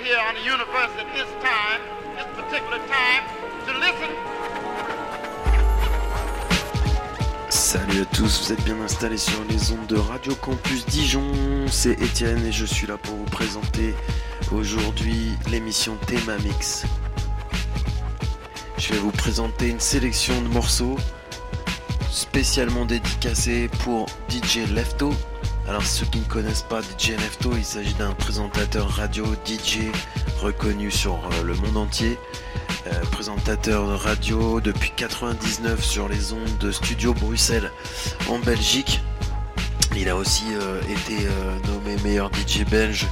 here on the universe at this time, particular time, to listen. Salut à tous, vous êtes bien installés sur les ondes de Radio Campus Dijon. C'est Étienne et je suis là pour vous présenter aujourd'hui l'émission Thema Mix. Je vais vous présenter une sélection de morceaux spécialement dédicacés pour DJ Lefto. Alors ceux qui ne connaissent pas DJ Lefto, il s'agit d'un présentateur radio DJ reconnu sur euh, le monde entier. Euh, présentateur de radio depuis 99 sur les ondes de Studio Bruxelles en Belgique. Il a aussi euh, été nommé meilleur DJ belge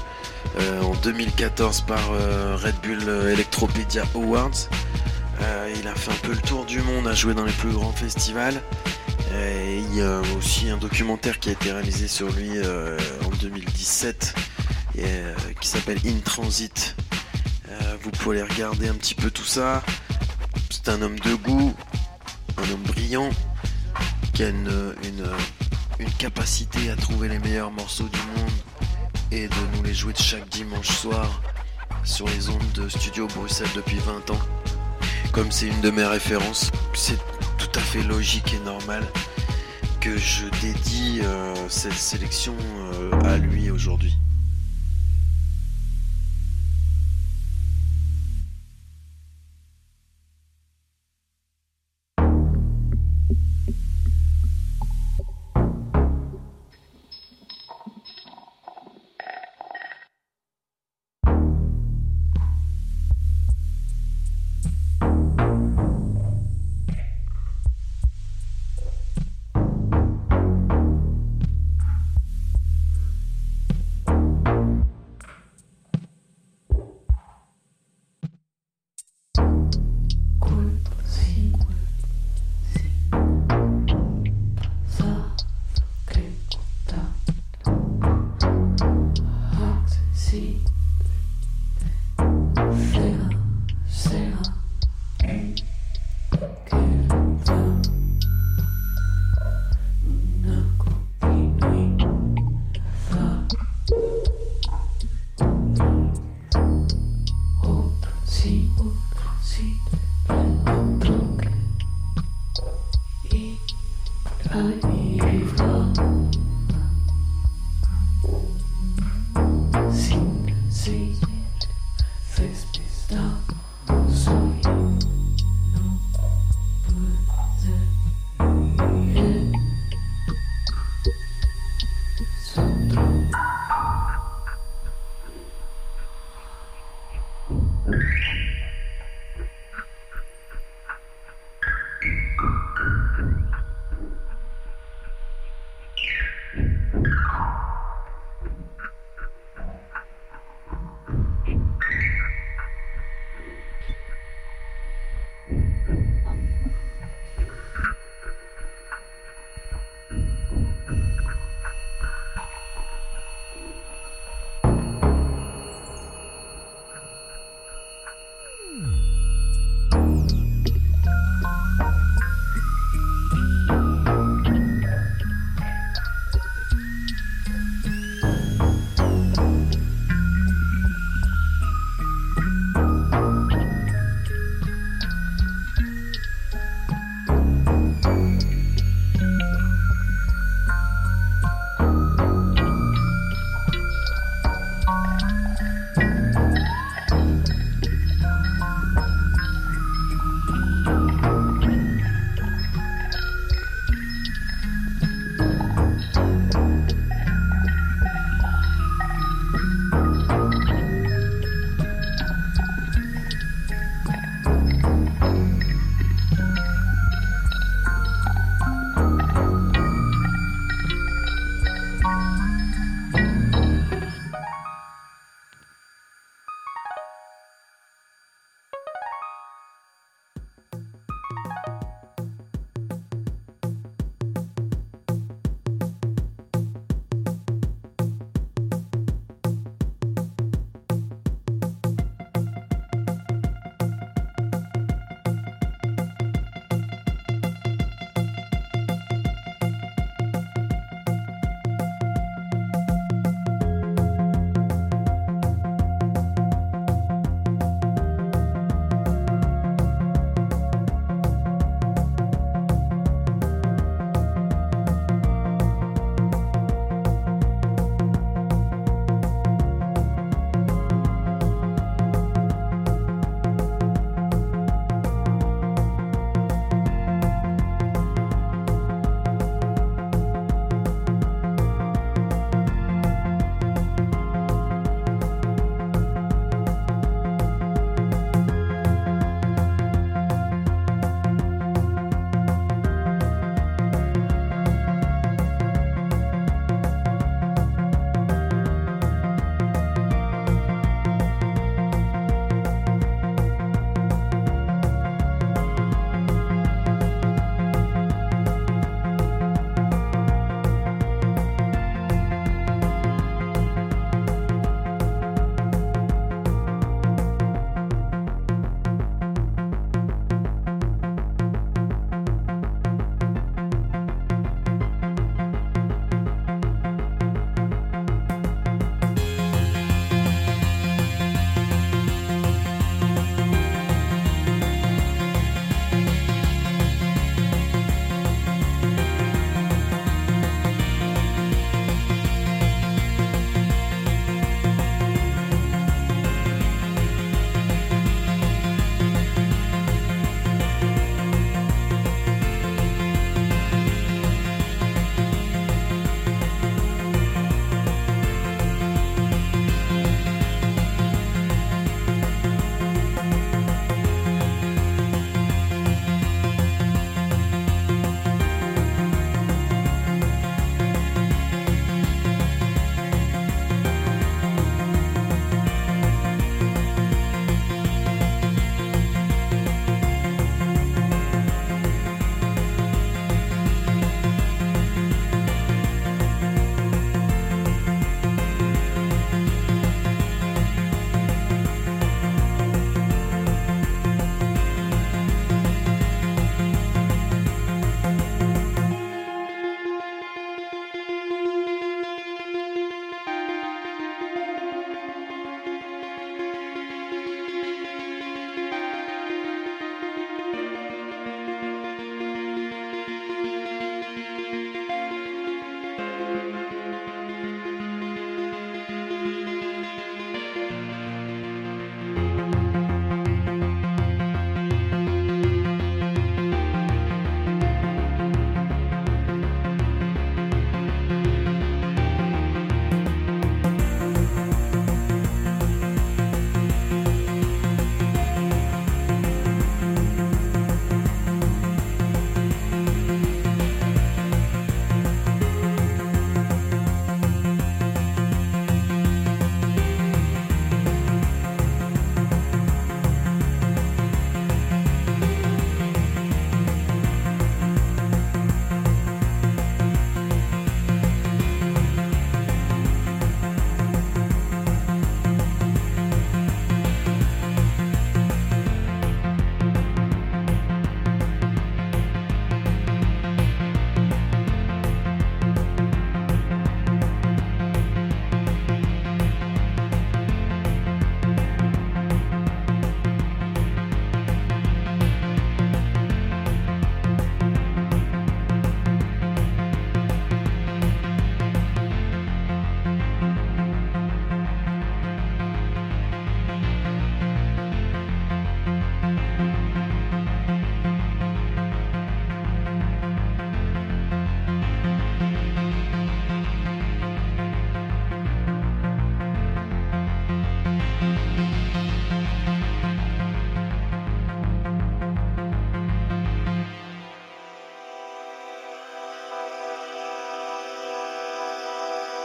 en 2014 par Red Bull Electropedia Awards. Il a fait un peu le tour du monde, a joué dans les plus grands festivals. Et il y a aussi un documentaire qui a été réalisé sur lui en 2017 qui s'appelle In Transit euh, vous pouvez regarder un petit peu tout ça. C'est un homme de goût, un homme brillant, qui a une, capacité à trouver les meilleurs morceaux du monde et de nous les jouer de chaque dimanche soir sur les ondes de Studio Bruxelles depuis 20 ans. Comme c'est une de mes références, c'est tout à fait logique et normal que je dédie euh, cette sélection euh, à lui aujourd'hui.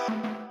Bye.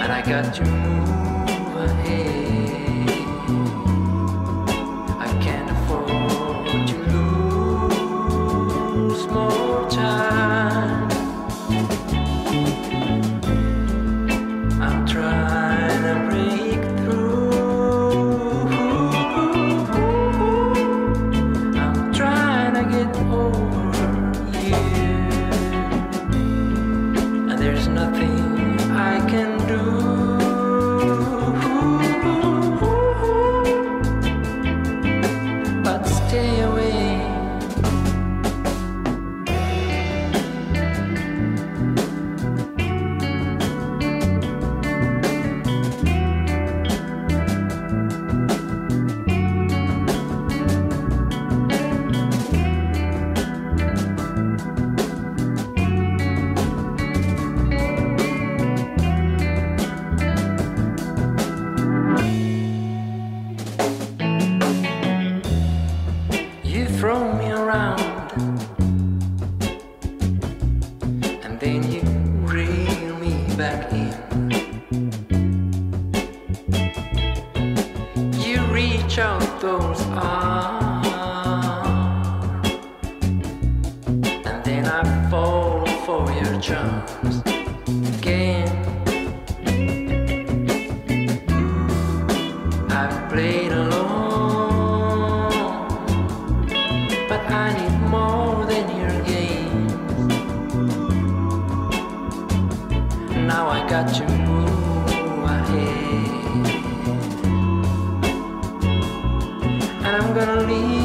and I got you. and I'm gonna leave.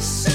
so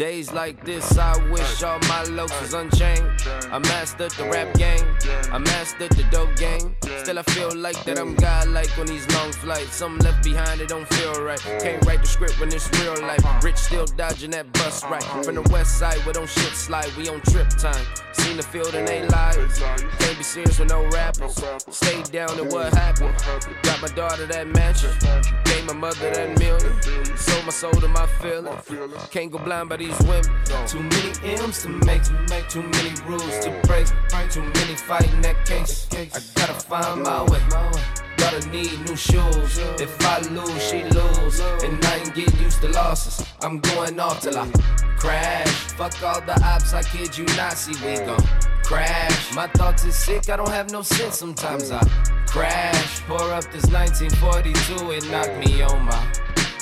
Days like this, I wish all my looks was unchained. I mastered the rap game, I mastered the dope game. Still, I feel like that I'm godlike on these long flights. Something left behind, it don't feel right. Can't write the script when it's real life. Rich still dodging that bus right. From the west side where don't shit slide, we on trip time. Seen the field and they lies. Can't be serious with no rappers. Stay down and what happened? Got my daughter that mansion. Gave my mother that million. Sold my soul to my feelings. Can't go blind by these women. Too many M's to make, make too many rules to break. Too many fighting that case. I gotta find my way. Gotta need new shoes. If I lose, she lose. And I ain't get used to losses. I'm going off till I crash. Fuck all the ops, I kid you not. See, we gon' crash. My thoughts is sick, I don't have no sense. Sometimes I crash. Pour up this 1942, it knocked me on my.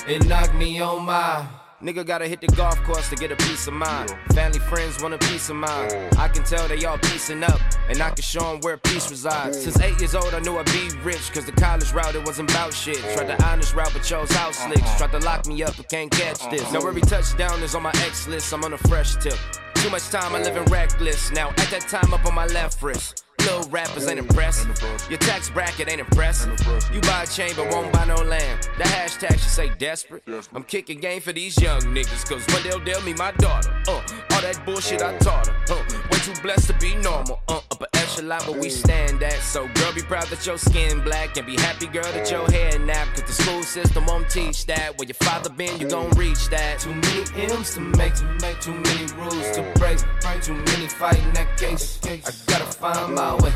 It knocked me on my. Nigga gotta hit the golf course to get a piece of mind. Family, friends want a piece of mind. I can tell they all piecing up, and I can show them where peace resides. Since eight years old, I knew I'd be rich, cause the college route, it wasn't about shit. Tried the honest route, but chose house slicks. Tried to lock me up, but can't catch this. Now every touchdown is on my X list, I'm on a fresh tip. Too much time, I live in reckless. Now at that time, up on my left wrist. Little rappers ain't impressed. Your tax bracket ain't impressed. You buy a chain but won't buy no land. The hashtag should say desperate. I'm kicking game for these young niggas, cause one they'll deal me my daughter. Uh, all that bullshit I taught her. Uh, way too blessed to be normal. Uh, upper echelon, where we stand at. So, girl, be proud that your skin black. And be happy, girl, that your hair nap. Cause the school system won't teach that. Where your father been, you gon' reach that. Too many M's to make, to make too many rules to break. Too many fighting that case. I gotta find my way.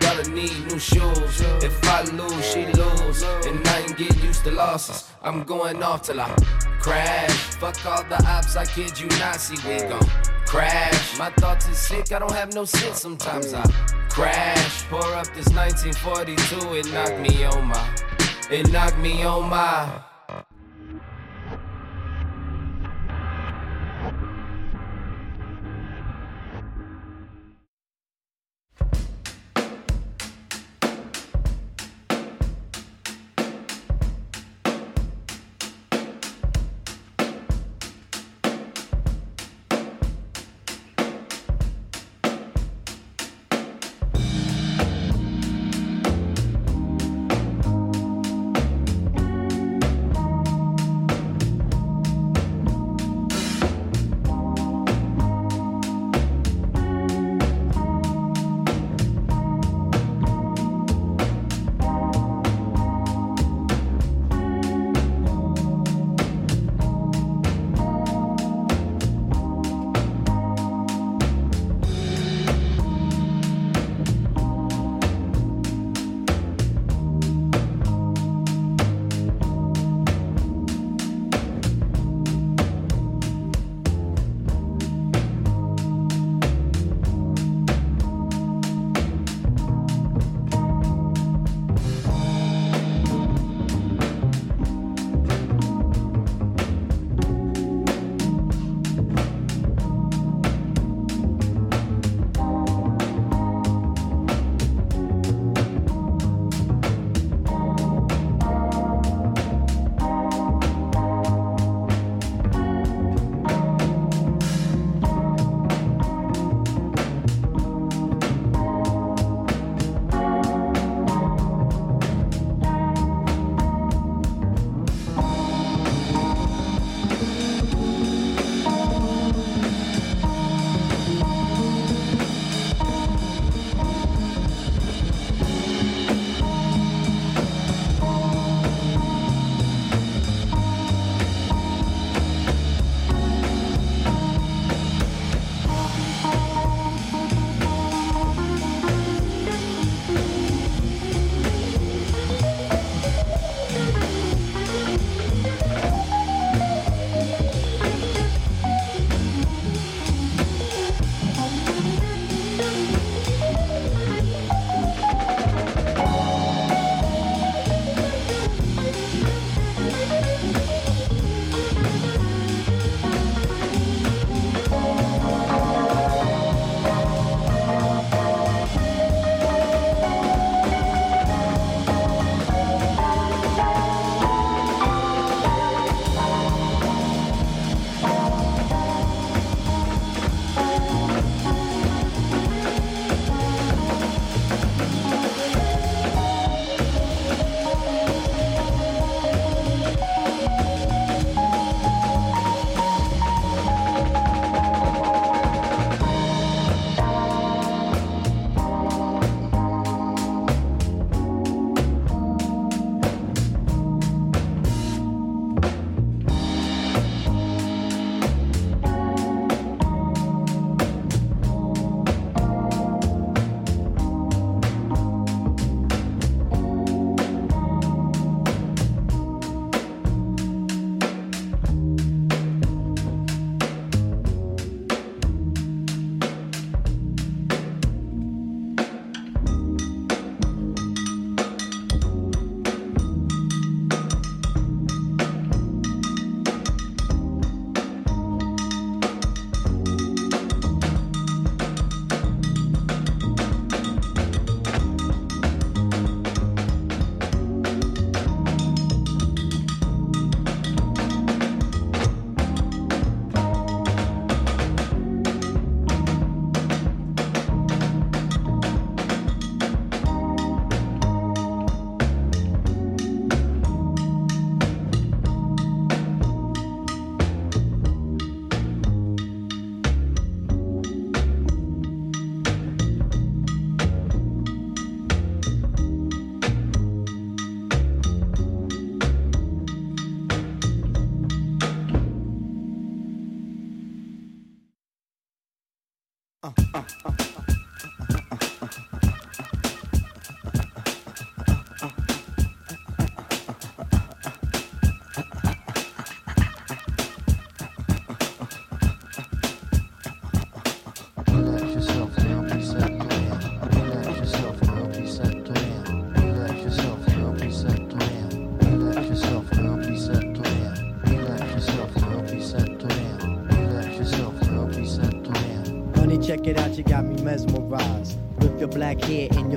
Gotta need new shoes. If I lose, she lose. And I ain't get used to losses. I'm going off till I crash. Fuck all the ops, I kid you not. See, we gon' crash. My thoughts is sick, I don't have no sense. Sometimes I crash. Pour up this 1942, it knocked me on my. It knocked me on my.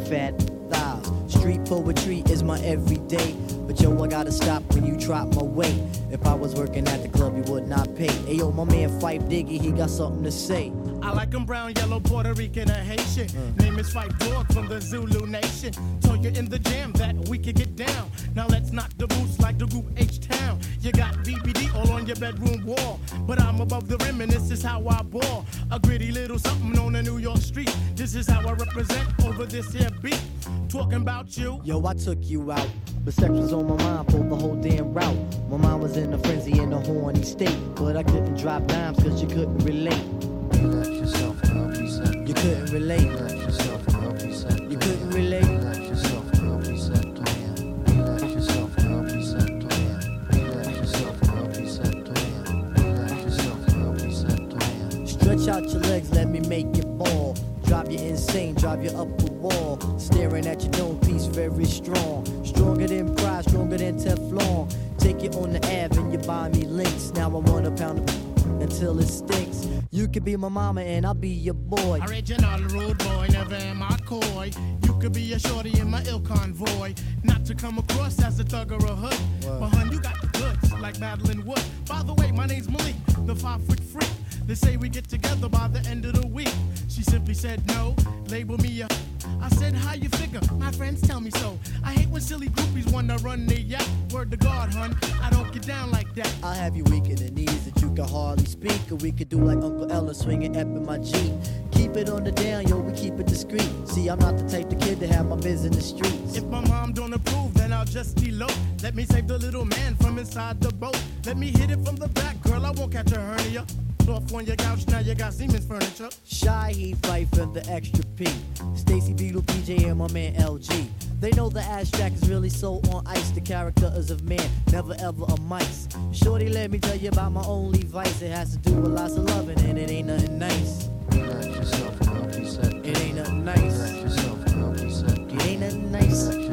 Fat thighs. Street poetry is my everyday. But yo, I gotta stop when you drop my weight. If I was working at the club, you would not pay. Hey yo, my man Phife Diggy, he got something to say. I like him brown, yellow, Puerto Rican, or Haitian. Mm. Name is Phife Dawg from the Zulu Nation. Told you in the jam is how I represent over this here beat. Talking about you. Yo, I took you out. But sex was on my mind for the whole damn route. My mind was in a frenzy in a horny state. But I couldn't drop dimes cause you couldn't relate. Relax yourself, girl, reset. You couldn't relate. Relax yourself, girl, reset. You couldn't relate. Relax yourself, girl, reset. Relax yourself, girl, reset. Relax yourself, girl, reset. Relax yourself, girl, reset. Stretch out your legs, let me make you fall. Drive you insane, drive you up the wall. Staring at your dome piece, very strong. Stronger than pride, stronger than Teflon. Take you on the Ave and you buy me links. Now I want a pound of until it stinks. You could be my mama and I'll be your boy. Original rude boy, never am I coy. You could be a shorty in my ill convoy. Not to come across as a thug or a hood. But hun, you got the goods, like Madeline Wood. By the way, my name's Malik, the five foot freak. They say we get together by the end of the week. She simply said no, label me a. I said, how you figure? My friends tell me so. I hate when silly groupies wanna run their yap. Word to God, hun, I don't get down like that. I'll have you weak in the knees that you can hardly speak. Or we could do like Uncle L swinging up in my Jeep. Keep it on the down, yo, we keep it discreet. See, I'm not the type of kid to have my biz in the streets. If my mom don't approve, then I'll just elope. Let me save the little man from inside the boat. Let me hit it from the back, girl, I won't catch a hernia. Off on your couch, now you got Seaman's furniture. Shy, he fight for the extra P. Stacy Beetle, PJ, and my man LG. They know the abstract is really so on ice. The character is of man, never ever a mice. Shorty, let me tell you about my only vice. It has to do with lots of loving, and it ain't nothing nice. Relax yourself, girl, reset. It ain't nothing nice. Relax yourself, girl, reset. It ain't nothing nice.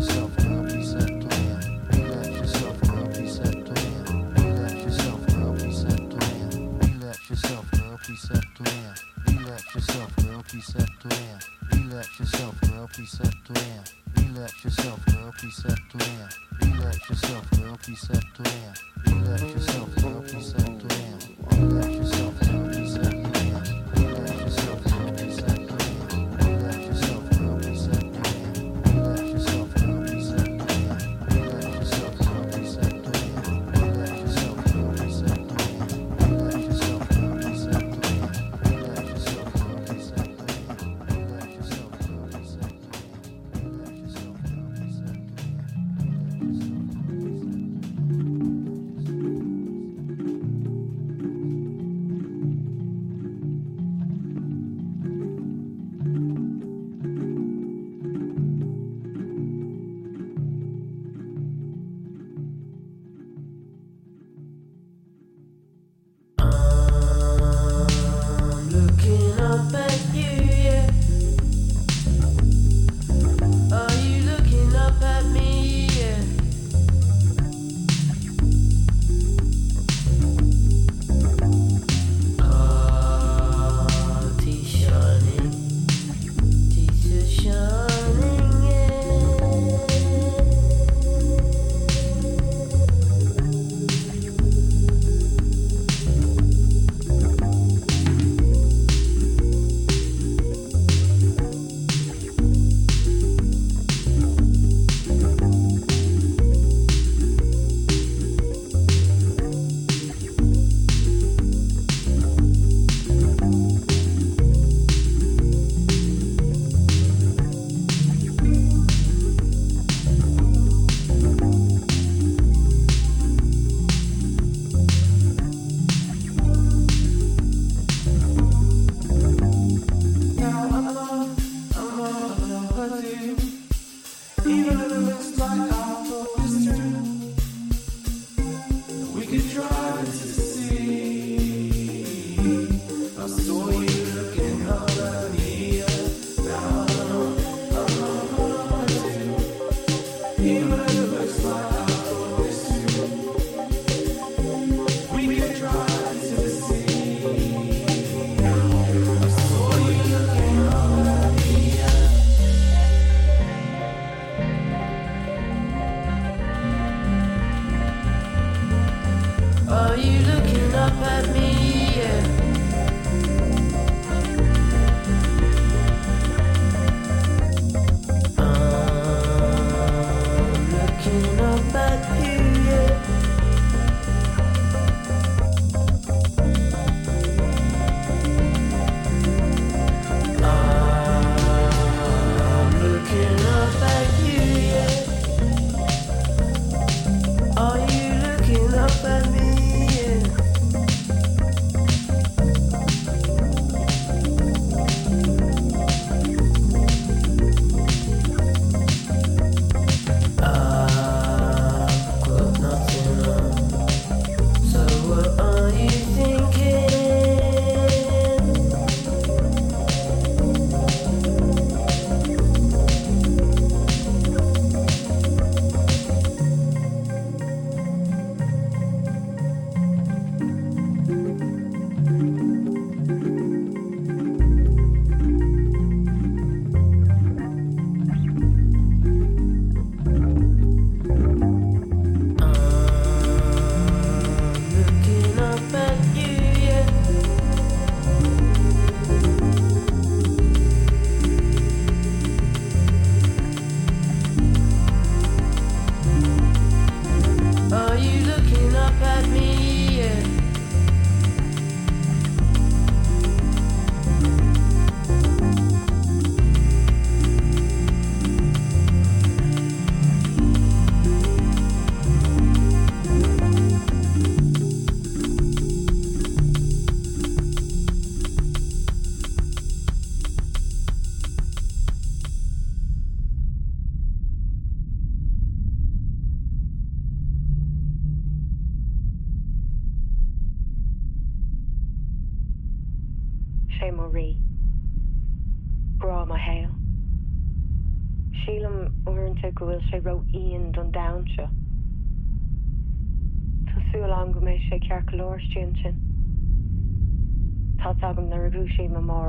Na raú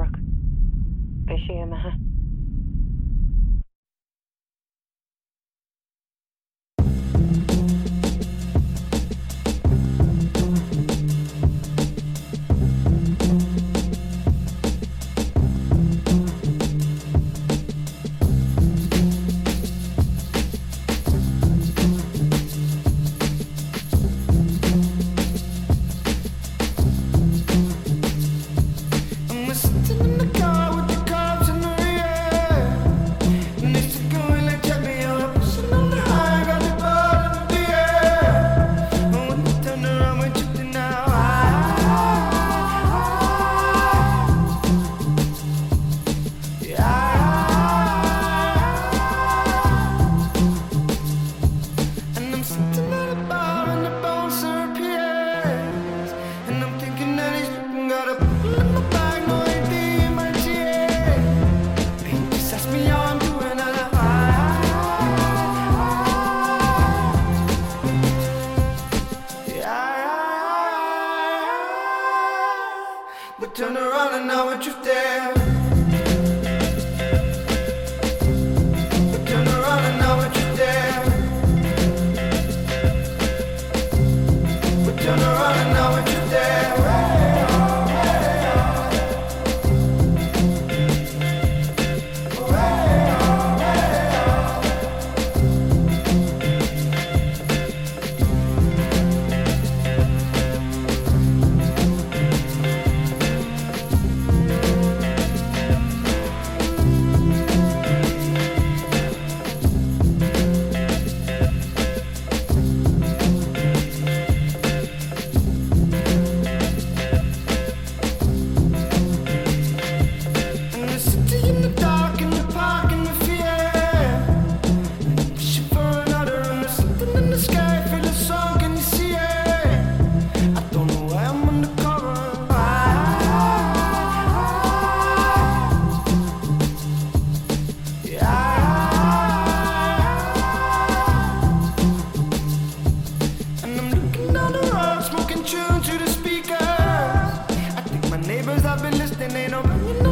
something ain't no running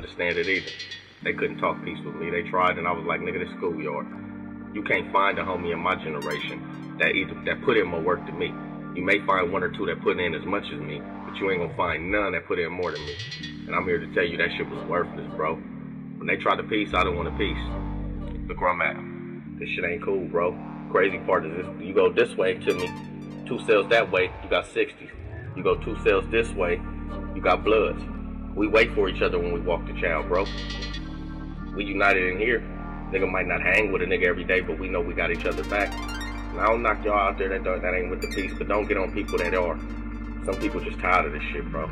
understand it either. They couldn't talk peace with me. They tried, and I was like, nigga, this schoolyard. You can't find a homie in my generation that either that put in more work than me. You may find one or two that put in as much as me, but you ain't gonna find none that put in more than me. And I'm here to tell you that shit was worthless, bro. When they tried to peace, I didn't want a peace. Look where I'm at. This shit ain't cool, bro. Crazy part is this: you go this way to me, two cells that way, you got 60. You go two cells this way, you got bloods. We wait for each other when we walk the child, bro. We united in here. Nigga might not hang with a nigga every day, but we know we got each other back. And I don't knock y'all out there that that ain't with the peace, but don't get on people that are. Some people just tired of this shit, bro.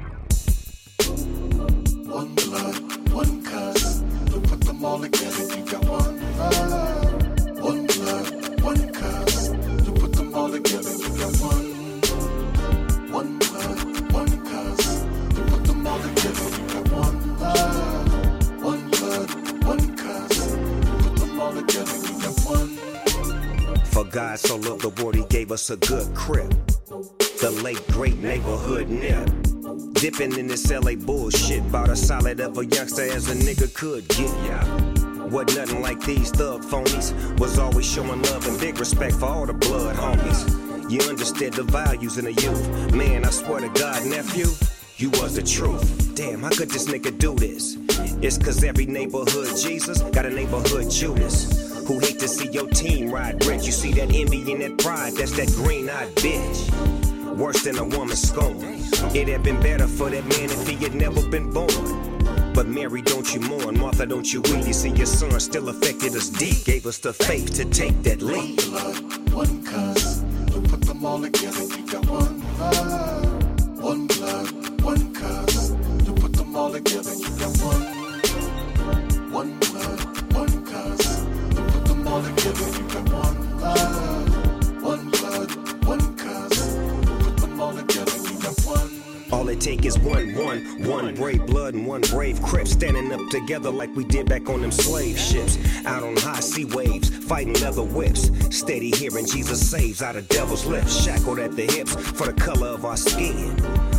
One blood, one cuz. To put them all together, you got one. One blood, one cuz. To put them all together, you got. One For God so loved the world, he gave us a good crib. The late great neighborhood nip. Dipping in this LA bullshit. Bought a solid of a youngster as a nigga could get ya. What nothing like these thug phonies. Was always showing love and big respect for all the blood homies. You understood the values in the youth. Man, I swear to God, nephew, you was the truth. Damn, how could this nigga do this? It's cause every neighborhood Jesus got a neighborhood Judas. Who hate to see your team ride rich. You see that envy and that pride, that's that green eyed bitch. Worse than a woman's scorn. It'd have been better for that man if he had never been born. But Mary, don't you mourn. Martha, don't you weep. You see, your son still affected us deep. Gave us the faith to take that leap. One blood, one cuz. To put them all together, you got one blood. All it take is one, one, one brave blood and one brave crip standing up together like we did back on them slave ships. Out on high sea waves, fighting leather whips. Steady hearing Jesus saves out of devil's lips. Shackled at the hips for the color of our skin.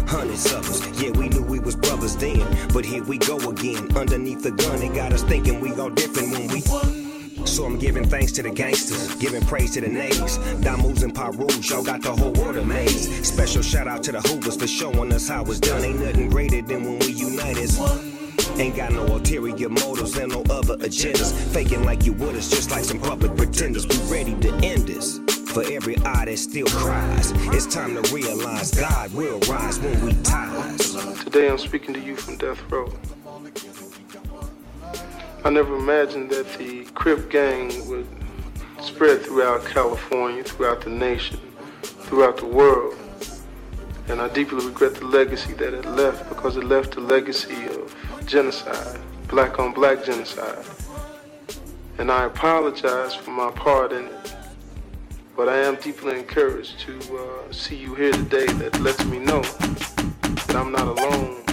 Hundreds of us, yeah, we knew we was brothers then. But here we go again, underneath the gun. It got us thinking we all different when we. So I'm giving thanks to the gangsters, giving praise to the nays. Damus and Pirus, y'all got the whole world amazed. Special shout out to the Hoovers for showing us how it's done. Ain't nothing greater than when we unite as one. Ain't got no ulterior motives and no other agendas. Faking like you would us, just like some public pretenders. We ready to end this. For every eye that still cries, it's time to realize God will rise when we ties. Today I'm speaking to you from death row. I never imagined that the Crip gang would spread throughout California, throughout the nation, throughout the world. And I deeply regret the legacy that it left because it left a legacy of genocide, black on black genocide. And I apologize for my part in it. But I am deeply encouraged to uh, see you here today that lets me know that I'm not alone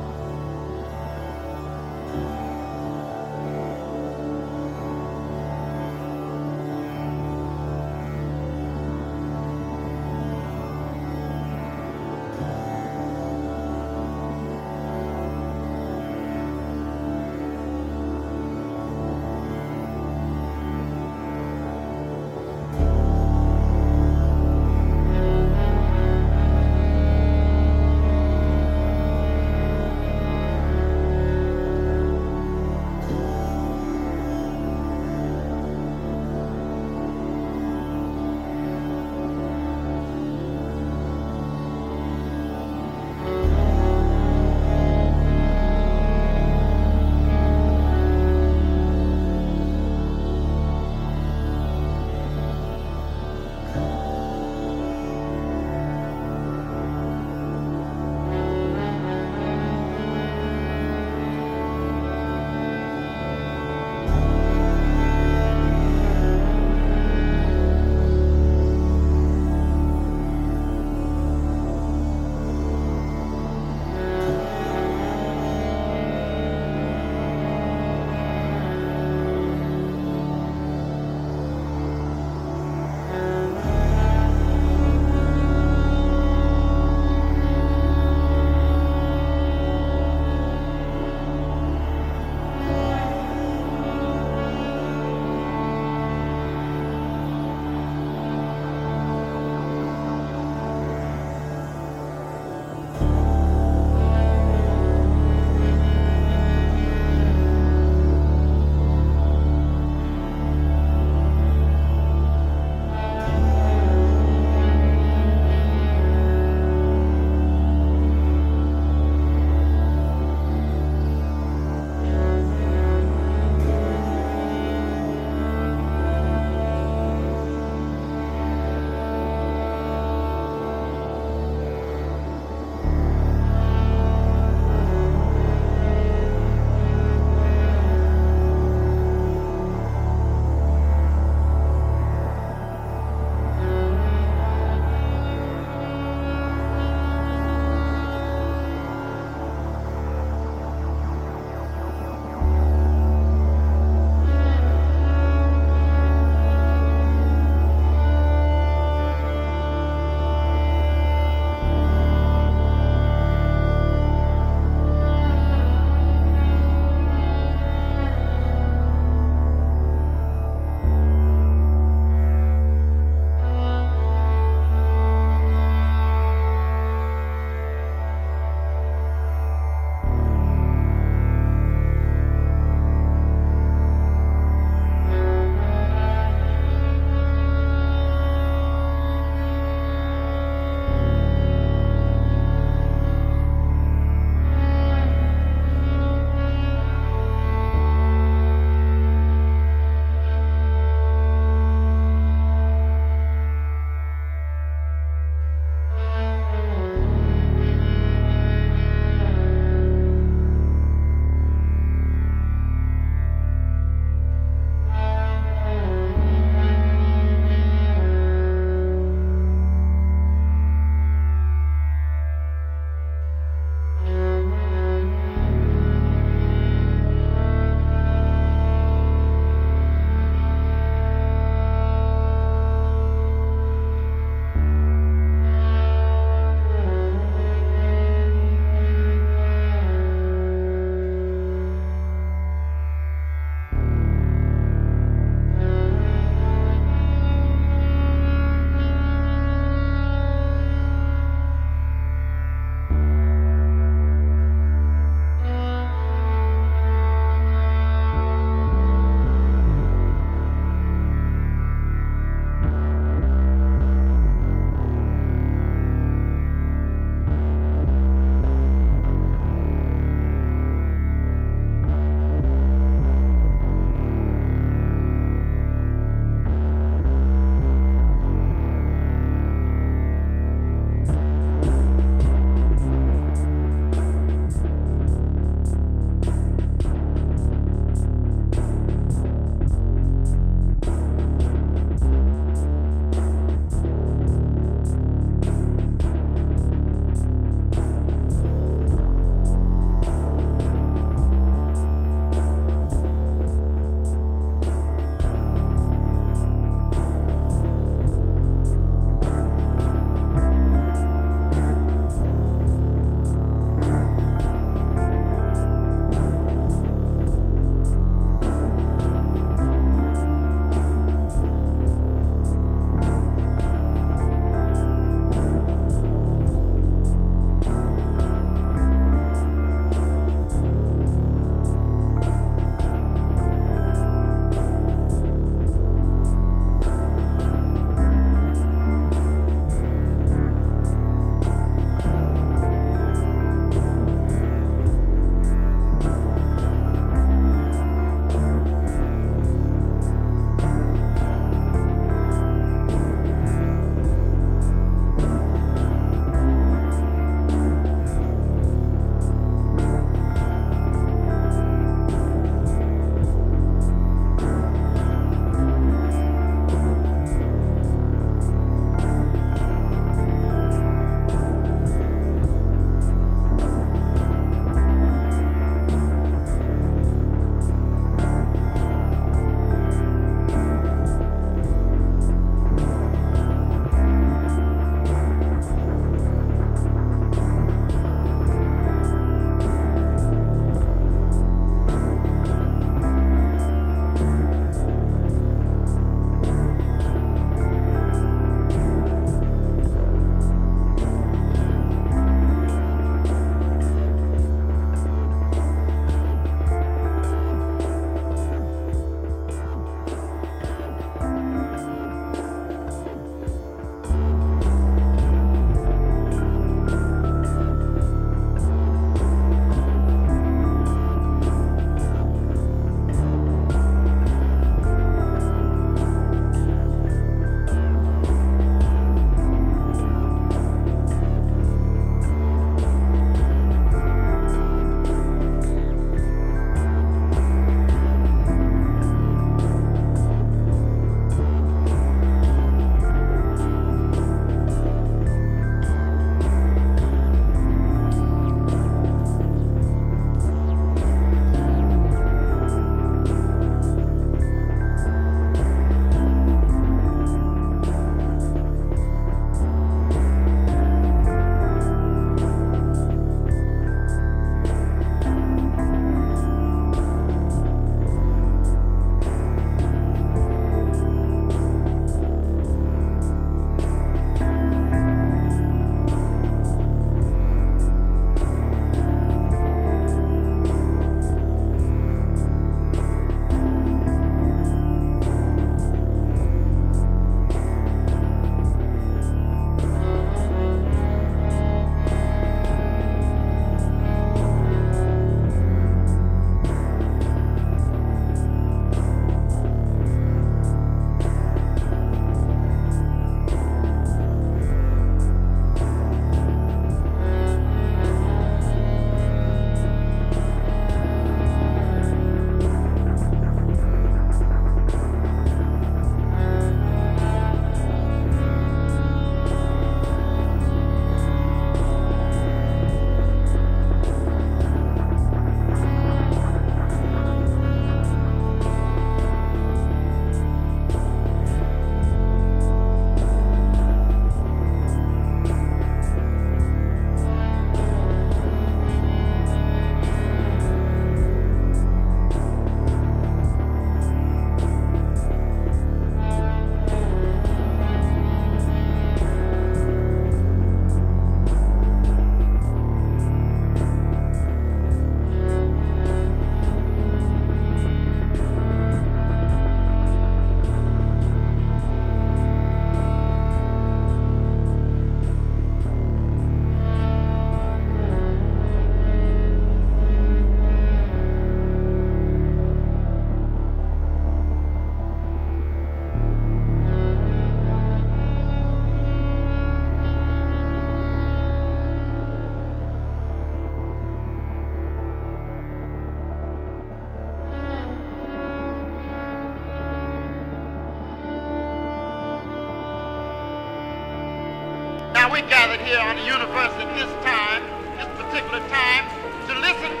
gathered here on the universe at this time, this particular time, to listen